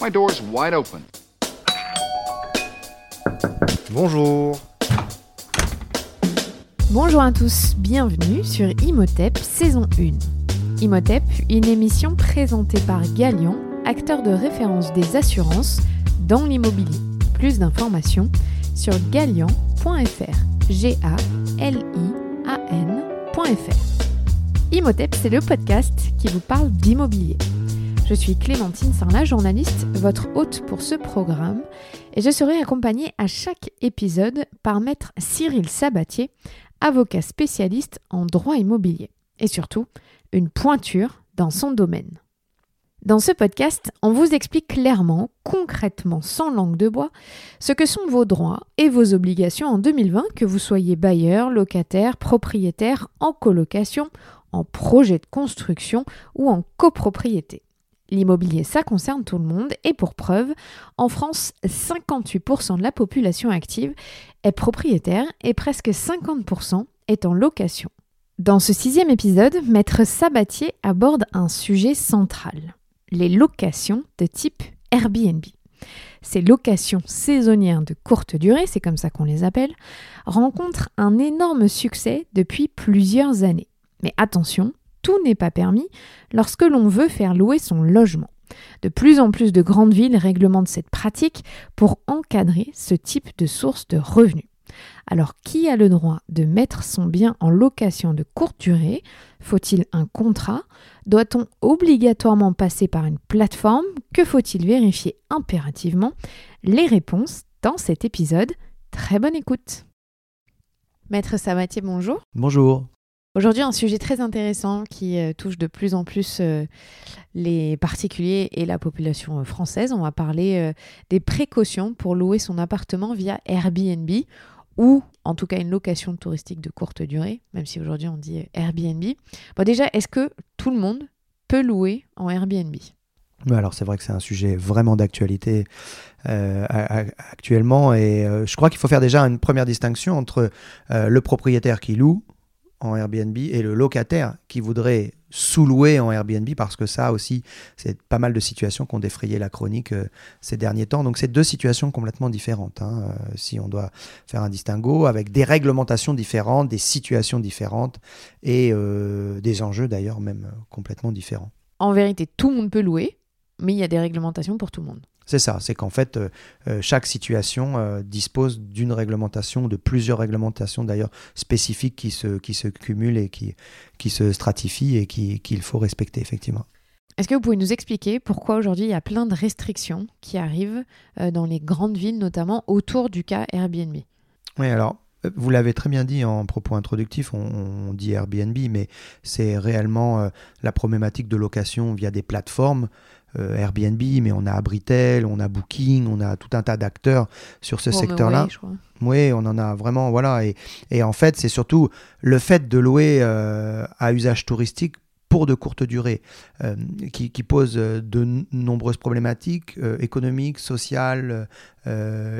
My door's wide open. Bonjour. Bonjour à tous, bienvenue sur Imhotep saison 1. Imhotep, une émission présentée par Galian, acteur de référence des assurances dans l'immobilier. Plus d'informations sur galian.fr. G A L I A N.fr. Imhotep, c'est le podcast qui vous parle d'immobilier. Je suis Clémentine Sarlat, journaliste, votre hôte pour ce programme, et je serai accompagnée à chaque épisode par maître Cyril Sabatier, avocat spécialiste en droit immobilier, et surtout une pointure dans son domaine. Dans ce podcast, on vous explique clairement, concrètement, sans langue de bois, ce que sont vos droits et vos obligations en 2020, que vous soyez bailleur, locataire, propriétaire, en colocation, en projet de construction ou en copropriété. L'immobilier, ça concerne tout le monde et pour preuve, en France, 58% de la population active est propriétaire et presque 50% est en location. Dans ce sixième épisode, Maître Sabatier aborde un sujet central, les locations de type Airbnb. Ces locations saisonnières de courte durée, c'est comme ça qu'on les appelle, rencontrent un énorme succès depuis plusieurs années. Mais attention, tout n'est pas permis lorsque l'on veut faire louer son logement. De plus en plus de grandes villes réglementent cette pratique pour encadrer ce type de source de revenus. Alors qui a le droit de mettre son bien en location de courte durée? Faut-il un contrat? Doit-on obligatoirement passer par une plateforme? Que faut-il vérifier impérativement? Les réponses dans cet épisode. Très bonne écoute. Maître Sabatier, bonjour. Bonjour. Aujourd'hui, un sujet très intéressant qui euh, touche de plus en plus euh, les particuliers et la population euh, française. On va parler des précautions pour louer son appartement via Airbnb ou en tout cas une location touristique de courte durée, même si aujourd'hui on dit Airbnb. Bon, déjà, est-ce que tout le monde peut louer en Airbnb? Alors c'est vrai que c'est un sujet vraiment d'actualité actuellement et je crois qu'il faut faire déjà une première distinction entre le propriétaire qui loue en Airbnb et le locataire qui voudrait sous-louer en Airbnb parce que ça aussi, c'est pas mal de situations qui ont défrayé la chronique euh, ces derniers temps. Donc c'est deux situations complètement différentes. Hein, euh, si on doit faire un distinguo avec des réglementations différentes, des situations différentes et euh, des enjeux d'ailleurs même complètement différents. En vérité, tout le monde peut louer, mais il y a des réglementations pour tout le monde. C'est ça, c'est qu'en fait, euh, euh, chaque situation euh, dispose d'une réglementation, de plusieurs réglementations d'ailleurs spécifiques qui se, qui se cumulent et qui, qui se stratifient et qu'il faut respecter effectivement. Est-ce que vous pouvez nous expliquer pourquoi aujourd'hui il y a plein de restrictions qui arrivent dans les grandes villes, notamment autour du cas Airbnb? Oui, alors vous l'avez très bien dit en propos introductif, on, dit Airbnb, mais c'est réellement la problématique de location via des plateformes euh, Airbnb, mais on a Abritel, on a Booking, on a tout un tas d'acteurs sur ce secteur-là. Oui, on en a vraiment, voilà. Et, et en fait, c'est surtout le fait de louer euh, à usage touristique pour de courtes durées, euh, qui, qui, pose euh, de nombreuses problématiques euh, économiques, sociales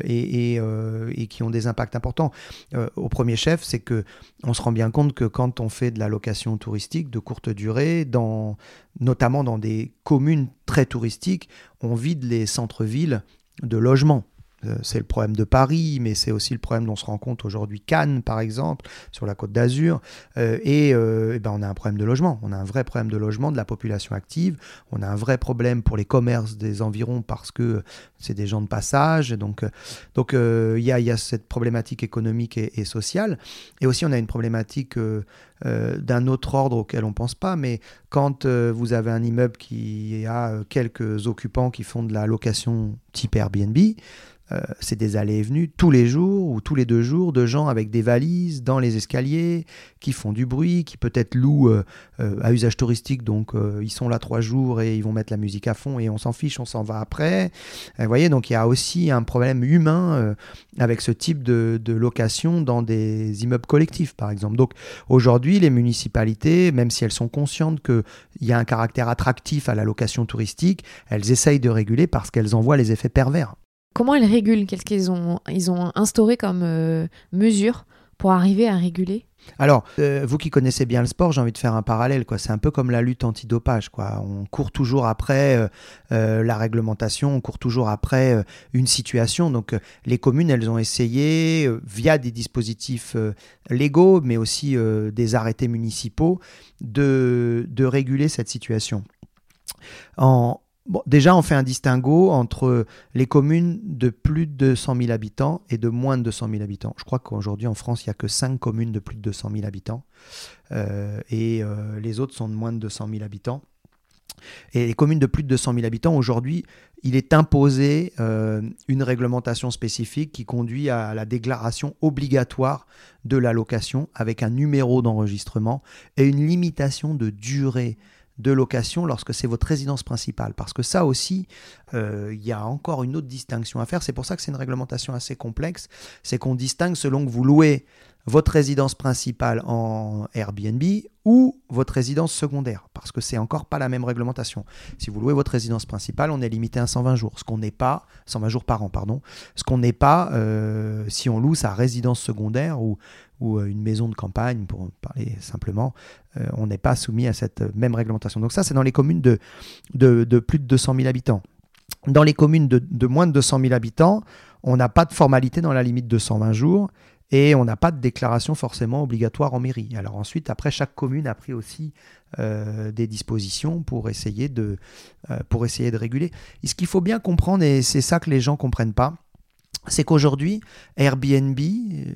et, et, et, qui ont des impacts importants. au premier chef, c'est que on se rend bien compte que quand on fait de la location touristique de courte durée, dans, notamment dans des communes très touristiques, on vide les centres-villes de logements. Euh, c'est le problème de Paris, mais c'est aussi le problème dont se rend compte aujourd'hui Cannes, par exemple, sur la côte d'Azur. Euh, et, euh, eh ben on a un problème de logement. On a un vrai problème de logement de la population active. On a un vrai problème pour les commerces des environs parce que c'est des gens de passage. Donc, donc il y, a, y, a, cette problématique économique et, sociale. Et aussi, on a une problématique d'un autre ordre auquel on ne pense pas. Mais quand vous avez un immeuble qui a quelques occupants qui font de la location type Airbnb, euh, c'est des allées et venues tous les jours ou tous les deux jours de gens avec des valises dans les escaliers qui font du bruit, qui peut-être louent euh, euh, à usage touristique, donc ils sont là trois jours et ils vont mettre la musique à fond et on s'en fiche, on s'en va après. Vous voyez, donc il y a aussi un problème humain avec ce type de, de, location dans des immeubles collectifs, par exemple. Donc aujourd'hui, les municipalités, même si elles sont conscientes qu'il y a un caractère attractif à la location touristique, elles essayent de réguler parce qu'elles en voient les effets pervers. Comment elles régulent Qu'est-ce qu'ils ont, ils ont instauré comme euh, mesure pour arriver à réguler? Alors, euh, vous qui connaissez bien le sport, j'ai envie de faire un parallèle. Quoi. C'est un peu comme la lutte antidopage. Quoi. On court toujours après euh, la réglementation, on court toujours après une situation. Donc, les communes, elles ont essayé, via des dispositifs légaux, mais aussi des arrêtés municipaux, de, de réguler cette situation. En, déjà, on fait un distinguo entre les communes de plus de 200 000 habitants et de moins de 200 000 habitants. Je crois qu'aujourd'hui, en France, il n'y a que 5 communes de plus de 200 000 habitants. Euh, et euh, les autres sont de moins de 200 000 habitants. Et les communes de plus de 200 000 habitants, aujourd'hui, il est imposé euh, une réglementation spécifique qui conduit à la déclaration obligatoire de la location avec un numéro d'enregistrement et une limitation de durée de location lorsque c'est votre résidence principale. Parce que ça aussi, euh, il y a encore une autre distinction à faire. C'est pour ça que c'est une réglementation assez complexe. C'est qu'on distingue selon que vous louez votre résidence principale en Airbnb ou votre résidence secondaire, parce que c'est encore pas la même réglementation. Si vous louez votre résidence principale, on est limité à 120 jours, ce qu'on n'est pas, 120 jours par an, pardon, ce qu'on n'est pas euh, si on loue sa résidence secondaire ou, ou euh, une maison de campagne, pour parler simplement, euh, on n'est pas soumis à cette même réglementation. Donc ça, c'est dans les communes de, plus de 200 000 habitants. Dans les communes de, moins de 200 000 habitants, on n'a pas de formalité dans la limite de 120 jours et on n'a pas de déclaration forcément obligatoire en mairie. Alors ensuite, après, chaque commune a pris aussi euh, des dispositions pour essayer, de, réguler. Ce qu'il faut bien comprendre, et c'est ça que les gens ne comprennent pas, c'est qu'aujourd'hui, Airbnb,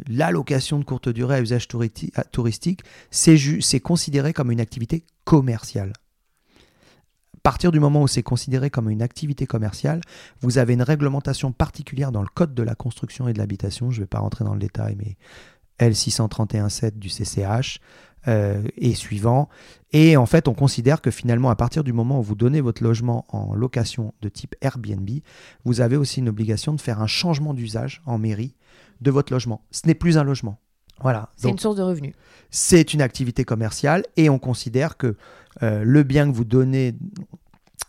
la location de courte durée à usage touristique, c'est considéré comme une activité commerciale. À partir du moment où c'est considéré comme une activité commerciale, vous avez une réglementation particulière dans le Code de la construction et de l'habitation, je ne vais pas rentrer dans le détail, mais L631-7 du CCH, euh, et suivant. Et en fait, on considère que finalement, à partir du moment où vous donnez votre logement en location de type Airbnb, vous avez aussi une obligation de faire un changement d'usage en mairie de votre logement. Ce n'est plus un logement. Voilà. C'est une source de revenus. C'est une activité commerciale et on considère que euh, le bien que vous donnez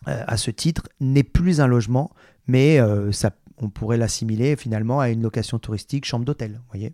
euh, à ce titre n'est plus un logement, mais ça, on pourrait l'assimiler finalement à une location touristique, chambre d'hôtel. voyez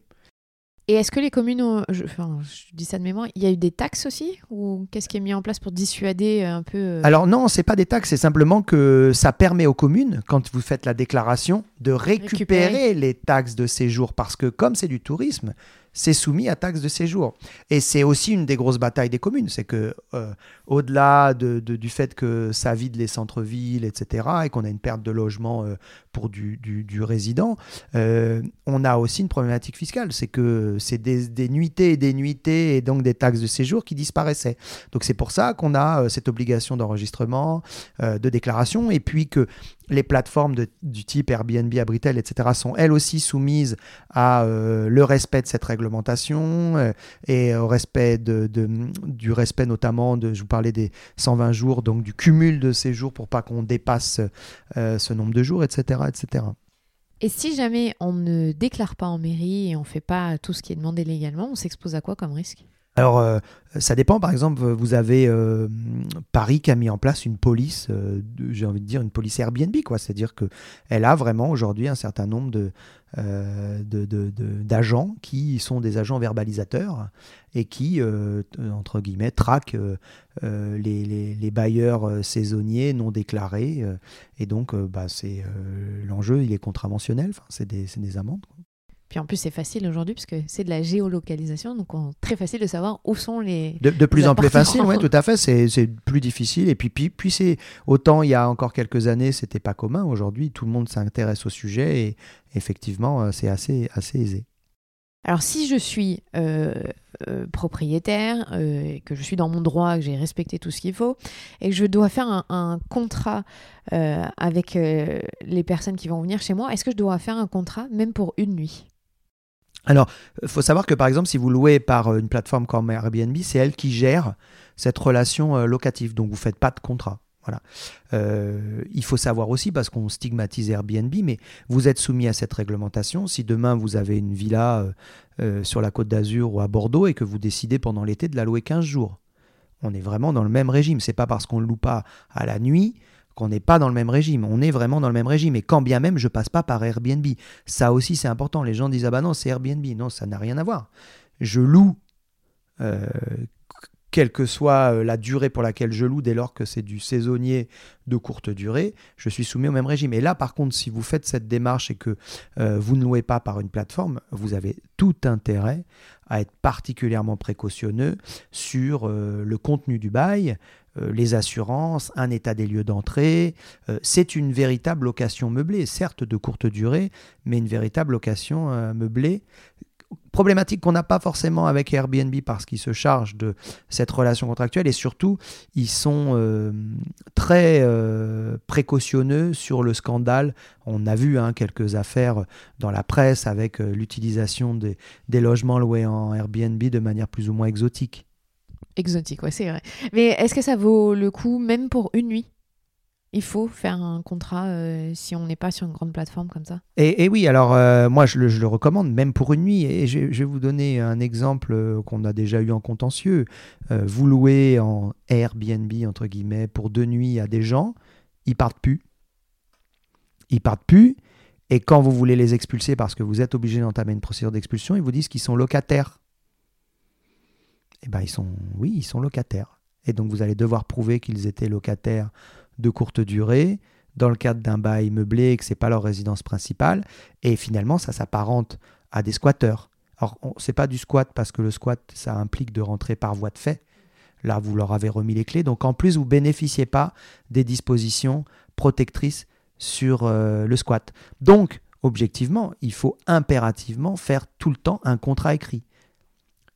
et est-ce que les communes, ont, je, enfin, je dis ça de mémoire, il y a eu des taxes aussi Ou qu'est-ce qui est mis en place pour dissuader un peu euh Alors non, c'est pas des taxes, c'est simplement que ça permet aux communes, quand vous faites la déclaration, de récupérer. les taxes de séjour. Parce que comme c'est du tourisme, c'est soumis à taxe de séjour. Et c'est aussi une des grosses batailles des communes, c'est que euh, au-delà de, du fait que ça vide les centres-villes, etc., et qu'on a une perte de logement euh, pour du, du, résident, euh, on a aussi une problématique fiscale, c'est que c'est des, des, nuitées et des nuitées et donc des taxes de séjour qui disparaissaient. Donc c'est pour ça qu'on a cette obligation d'enregistrement, de déclaration, et puis que les plateformes du type Airbnb, Abritel, etc., sont elles aussi soumises à euh, le respect de cette réglementation euh, et au respect de, du respect notamment je vous parlais des 120 jours, donc du cumul de ces jours pour pas qu'on dépasse euh, ce nombre de jours, etc., etc. Et si jamais on ne déclare pas en mairie et on ne fait pas tout ce qui est demandé légalement, on s'expose à quoi comme risque? Alors, euh, ça dépend. Par exemple, vous avez euh, Paris qui a mis en place une police, euh, j'ai envie de dire une police Airbnb, quoi. C'est-à-dire qu'elle a vraiment aujourd'hui un certain nombre de, d'agents qui sont des agents verbalisateurs et qui, entre guillemets, traquent les, bailleurs saisonniers non déclarés. et donc, bah, c'est l'enjeu, il est contraventionnel. C'est des, amendes. Puis en plus, c'est facile aujourd'hui parce que c'est de la géolocalisation, donc très facile de savoir où sont les. De, plus en plus facile, oui, tout à fait. C'est plus difficile. Et puis, puis, puis c'est autant il y a encore quelques années, c'était pas commun. Aujourd'hui, tout le monde s'intéresse au sujet et effectivement, euh, c'est assez, assez aisé. Alors, si je suis euh, euh, propriétaire, que je suis dans mon droit, que j'ai respecté tout ce qu'il faut, et que je dois faire un, un contrat avec les personnes qui vont venir chez moi, est-ce que je dois faire un contrat même pour une nuit? Alors, il faut savoir que par exemple, si vous louez par euh, une plateforme comme Airbnb, c'est elle qui gère cette relation euh, locative. Donc, vous ne faites pas de contrat. Voilà. Euh, il faut savoir aussi, parce qu'on stigmatise Airbnb, mais vous êtes soumis à cette réglementation. Si demain vous avez une villa sur la côte d'Azur ou à Bordeaux et que vous décidez pendant l'été de la louer 15 jours, on est vraiment dans le même régime. C'est pas parce qu'on ne loue pas à la nuit qu'on n'est pas dans le même régime. On est vraiment dans le même régime. Et quand bien même, je passe pas par Airbnb. Ça aussi, c'est important. Les gens disent Ah bah non, c'est Airbnb. Non, ça n'a rien à voir. je loue euh, quelle que soit euh, la durée pour laquelle je loue, dès lors que c'est du saisonnier de courte durée, je suis soumis au même régime. Et là, par contre, si vous faites cette démarche et que euh, vous ne louez pas par une plateforme, vous avez tout intérêt à être particulièrement précautionneux sur le contenu du bail, les assurances, un état des lieux d'entrée. c'est une véritable location meublée, certes de courte durée, mais une véritable location meublée problématique qu'on n'a pas forcément avec Airbnb parce qu'ils se chargent de cette relation contractuelle et surtout ils sont euh, très euh, précautionneux sur le scandale. On a vu hein, quelques affaires dans la presse avec euh, l'utilisation des logements loués en Airbnb de manière plus ou moins exotique. Exotique, ouais, c'est vrai. Mais est-ce que ça vaut le coup même pour une nuit? Il faut faire un contrat euh, si on n'est pas sur une grande plateforme comme ça? Et, oui, alors euh, moi je le, recommande même pour une nuit. Et je, vais vous donner un exemple euh, qu'on a déjà eu en contentieux. vous louez en Airbnb entre guillemets pour deux nuits à des gens, ils partent plus. Ils partent plus. Et quand vous voulez les expulser parce que vous êtes obligé d'entamer une procédure d'expulsion, ils vous disent qu'ils sont locataires. Eh bien, ils sont, oui, ils sont locataires. Et donc vous allez devoir prouver qu'ils étaient locataires de courte durée dans le cadre d'un bail meublé que ce n'est pas leur résidence principale. Et finalement, ça s'apparente à des squatteurs. Alors, ce n'est pas du squat parce que le squat, ça implique de rentrer par voie de fait. Là, vous leur avez remis les clés. Donc, en plus, vous ne bénéficiez pas des dispositions protectrices sur euh, le squat. Donc, objectivement, il faut impérativement faire tout le temps un contrat écrit.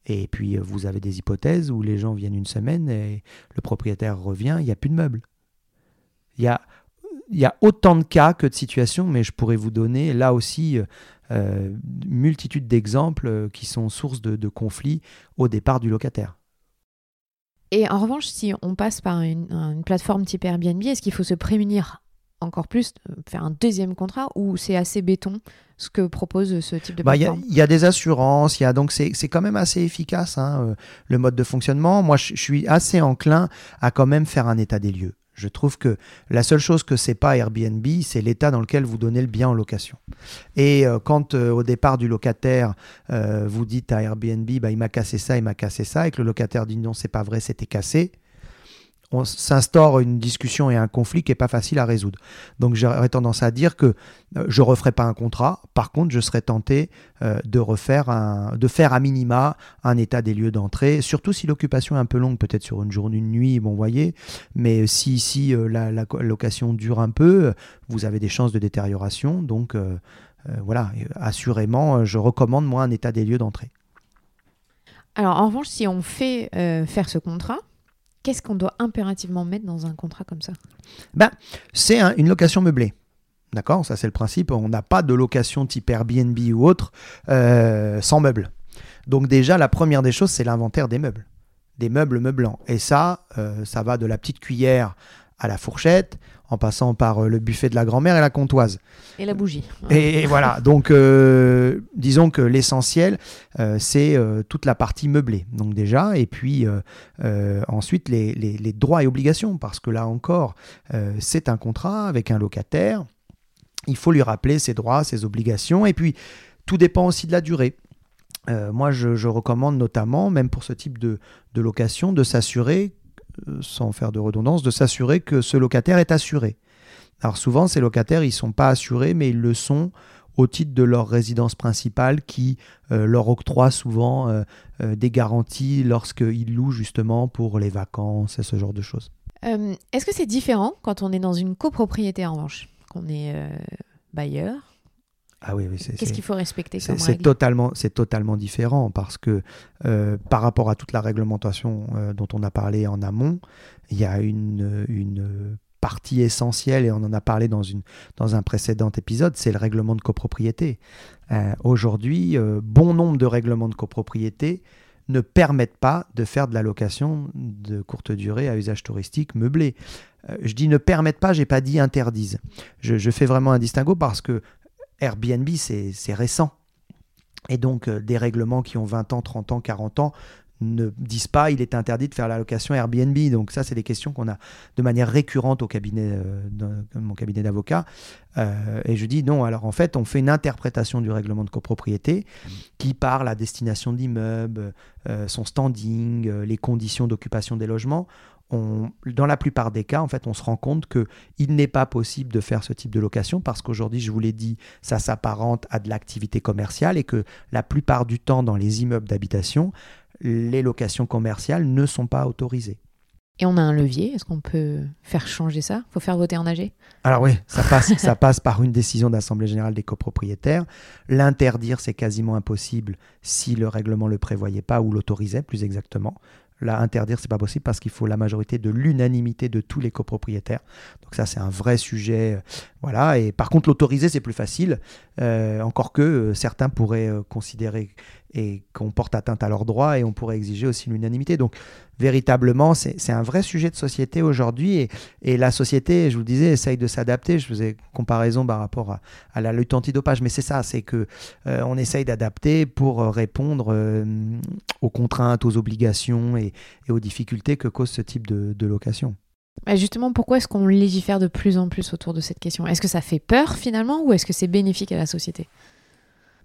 Et puis, euh, vous avez des hypothèses où les gens viennent une semaine et le propriétaire revient, il n'y a plus de meubles. Il y a, y a autant de cas que de situations, mais je pourrais vous donner là aussi euh, euh, multitude d'exemples qui sont source de, conflits au départ du locataire. Et en revanche, si on passe par une, plateforme type Airbnb, est-ce qu'il faut se prémunir encore plus, faire un deuxième contrat ou c'est assez béton ce que propose ce type de bah, plateforme Il y, a des assurances, y a, donc c'est quand même assez efficace hein, le mode de fonctionnement. Moi, je suis assez enclin à quand même faire un état des lieux. Je trouve que la seule chose que c'est pas Airbnb, c'est l'état dans lequel vous donnez le bien en location. Et euh, quand euh, au départ du locataire, euh, vous dites à Airbnb, bah, il m'a cassé ça, il m'a cassé ça, et que le locataire dit non, c'est pas vrai, c'était cassé, on s'instaure une discussion et un conflit qui n'est pas facile à résoudre. Donc j'aurais tendance à dire que euh, je ne referai pas un contrat, par contre je serais tenté euh, de refaire un, de faire à minima un état des lieux d'entrée, surtout si l'occupation est un peu longue, peut-être sur une journée, une nuit, bon voyez, mais si, si euh, la, location dure un peu, vous avez des chances de détérioration, donc voilà, assurément je recommande moi un état des lieux d'entrée. Alors en revanche, si on fait faire ce contrat, Qu'est-ce qu'on doit impérativement mettre dans un contrat comme ça? Ben, C'est une location meublée. D'accord? Ça, c'est le principe. On n'a pas de location type Airbnb ou autre euh, sans meubles. Donc, déjà, la première des choses, c'est l'inventaire des meubles. Des meubles meublants. Et ça, euh, ça va de la petite cuillère à la fourchette, en passant par euh, le buffet de la grand-mère et la comptoise. Et la bougie. Et, voilà, donc euh, disons que l'essentiel, euh, c'est toute la partie meublée, donc déjà, et puis ensuite les, les, droits et obligations, parce que là encore, c'est un contrat avec un locataire, il faut lui rappeler ses droits, ses obligations, et puis tout dépend aussi de la durée. moi, je, je, recommande notamment, même pour ce type de, de location, de s'assurer sans faire de redondance, de s'assurer que ce locataire est assuré. Alors souvent, ces locataires, ils ne sont pas assurés, mais ils le sont au titre de leur résidence principale qui euh, leur octroie souvent euh, des garanties lorsqu'ils louent justement pour les vacances et ce genre de choses. Est-ce que c'est différent quand on est dans une copropriété en revanche Qu'on est bailleur ah oui, Qu'est-ce qu'il faut respecter comme C'est totalement, c'est totalement différent parce que euh, par rapport à toute la réglementation euh, dont on a parlé en amont, il y a une, une partie essentielle et on en a parlé dans, une, dans un précédent épisode, c'est le règlement de copropriété. Euh, aujourd'hui, bon nombre de règlements de copropriété ne permettent pas de faire de la location de courte durée à usage touristique meublé. je dis ne permettent pas, j'ai pas dit interdisent. Je, je, fais vraiment un distinguo parce que Airbnb, c'est récent. Et donc, euh, des règlements qui ont 20 ans, 30 ans, 40 ans ne disent pas il est interdit de faire la location Airbnb. Donc ça, c'est des questions qu'on a de manière récurrente au cabinet, euh, mon cabinet d'avocat. Euh, et je dis non, alors en fait, on fait une interprétation du règlement de copropriété qui parle à destination d'immeubles, euh, son standing, les conditions d'occupation des logements dans la plupart des cas, en fait, on se rend compte qu'il n'est pas possible de faire ce type de location parce qu'aujourd'hui, je vous l'ai dit, ça s'apparente à de l'activité commerciale et que la plupart du temps, dans les immeubles d'habitation, les locations commerciales ne sont pas autorisées. Et on a un levier, est-ce qu'on peut faire changer ça? Il faut faire voter en AG Alors oui, ça passe, ça passe par une décision d'Assemblée générale des copropriétaires. L'interdire, c'est quasiment impossible si le règlement ne le prévoyait pas ou l'autorisait, plus exactement. Là, interdire, c'est pas possible parce qu'il faut la majorité de l'unanimité de tous les copropriétaires. Donc ça, c'est un vrai sujet. Euh, voilà. Et par contre, l'autoriser, c'est plus facile. Euh, encore que euh, certains pourraient considérer et qu'on porte atteinte à leurs droits et on pourrait exiger aussi l'unanimité. Donc véritablement, c'est un vrai sujet de société aujourd'hui et, la société, je vous le disais, essaye de s'adapter. Je faisais comparaison par rapport à, la lutte antidopage, mais c'est ça, c'est que euh, on essaye d'adapter pour répondre euh, aux contraintes, aux obligations et, et, aux difficultés que cause ce type de, de location. Justement, pourquoi est-ce qu'on légifère de plus en plus autour de cette question? Est-ce que ça fait peur finalement ou est-ce que c'est bénéfique à la société?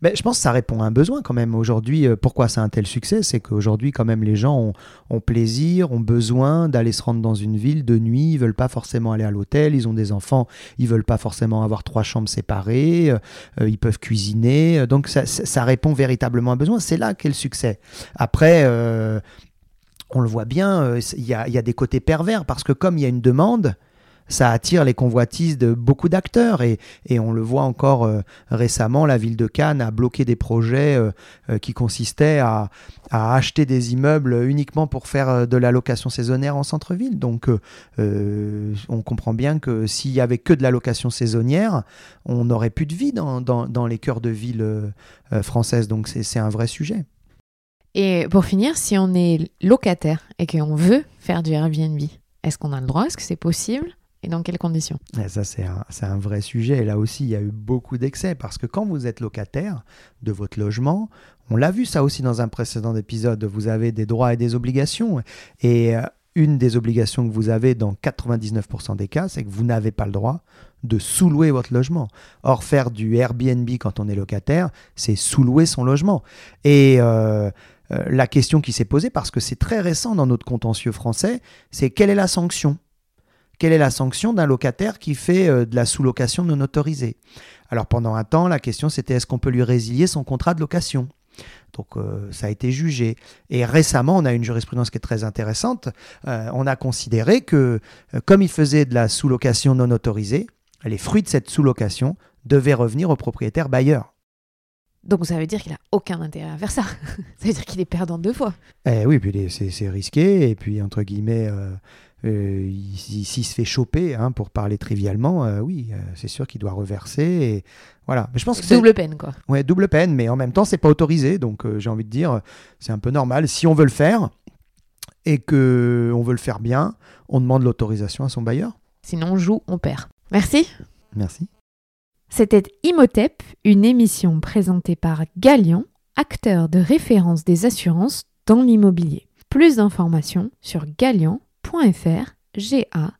Mais je pense que ça répond à un besoin quand même. Aujourd'hui, euh, pourquoi c'est un tel succès? C'est qu'aujourd'hui, quand même, les gens ont, plaisir, ont besoin d'aller se rendre dans une ville de nuit. Ils veulent pas forcément aller à l'hôtel. Ils ont des enfants. Ils veulent pas forcément avoir trois chambres séparées. Euh, euh, ils peuvent cuisiner. Donc ça, répond véritablement à un besoin. C'est là qu'est le succès. Après. on le voit bien, il y a des côtés pervers parce que comme il y a une demande, ça attire les convoitises de beaucoup d'acteurs et, on le voit encore euh, récemment, la ville de Cannes a bloqué des projets euh, euh, qui consistaient à, acheter des immeubles uniquement pour faire de la location saisonnière en centre-ville. Donc on comprend bien que s'il y avait que de la location saisonnière, on n'aurait plus de vie dans, dans les cœurs de ville françaises. Donc c'est un vrai sujet. Et pour finir, si on est locataire et qu'on veut faire du Airbnb, est-ce qu'on a le droit? Est-ce que c'est possible? Et dans quelles conditions? Ça, c'est un, un, vrai sujet. Et là aussi, il y a eu beaucoup d'excès parce que quand vous êtes locataire de votre logement, on l'a vu ça aussi dans un précédent épisode, vous avez des droits et des obligations. Et euh, une des obligations que vous avez dans 99% des cas, c'est que vous n'avez pas le droit de sous-louer votre logement. Or, faire du Airbnb quand on est locataire, c'est sous-louer son logement. Et euh, euh, la question qui s'est posée, parce que c'est très récent dans notre contentieux français, c'est quelle est la sanction? Quelle est la sanction d'un locataire qui fait euh, de la sous-location non autorisée? Alors pendant un temps, la question c'était est-ce qu'on peut lui résilier son contrat de location? Donc euh, ça a été jugé. Et récemment, on a une jurisprudence qui est très intéressante. Euh, on a considéré que comme il faisait de la sous-location non autorisée, les fruits de cette sous-location devaient revenir au propriétaire bailleur. Donc ça veut dire qu'il n'a aucun intérêt à faire ça. ça veut dire qu'il est perdant deux fois. Eh oui, puis c'est risqué. Et puis, entre guillemets, euh, s'il se fait choper, hein, pour parler trivialement, euh, oui, euh, c'est sûr qu'il doit reverser. Et voilà. Mais je pense que double peine, quoi. Ouais, double peine, mais en même temps, c'est pas autorisé. Donc, j'ai envie de dire, c'est un peu normal. Si on veut le faire et que on veut le faire bien, on demande l'autorisation à son bailleur. Sinon, on joue, on perd. Merci. Merci. C'était Imotep, une émission présentée par Galian, acteur de référence des assurances dans l'immobilier. Plus d'informations sur galian.fr, G-A-L-I-A-N.fr.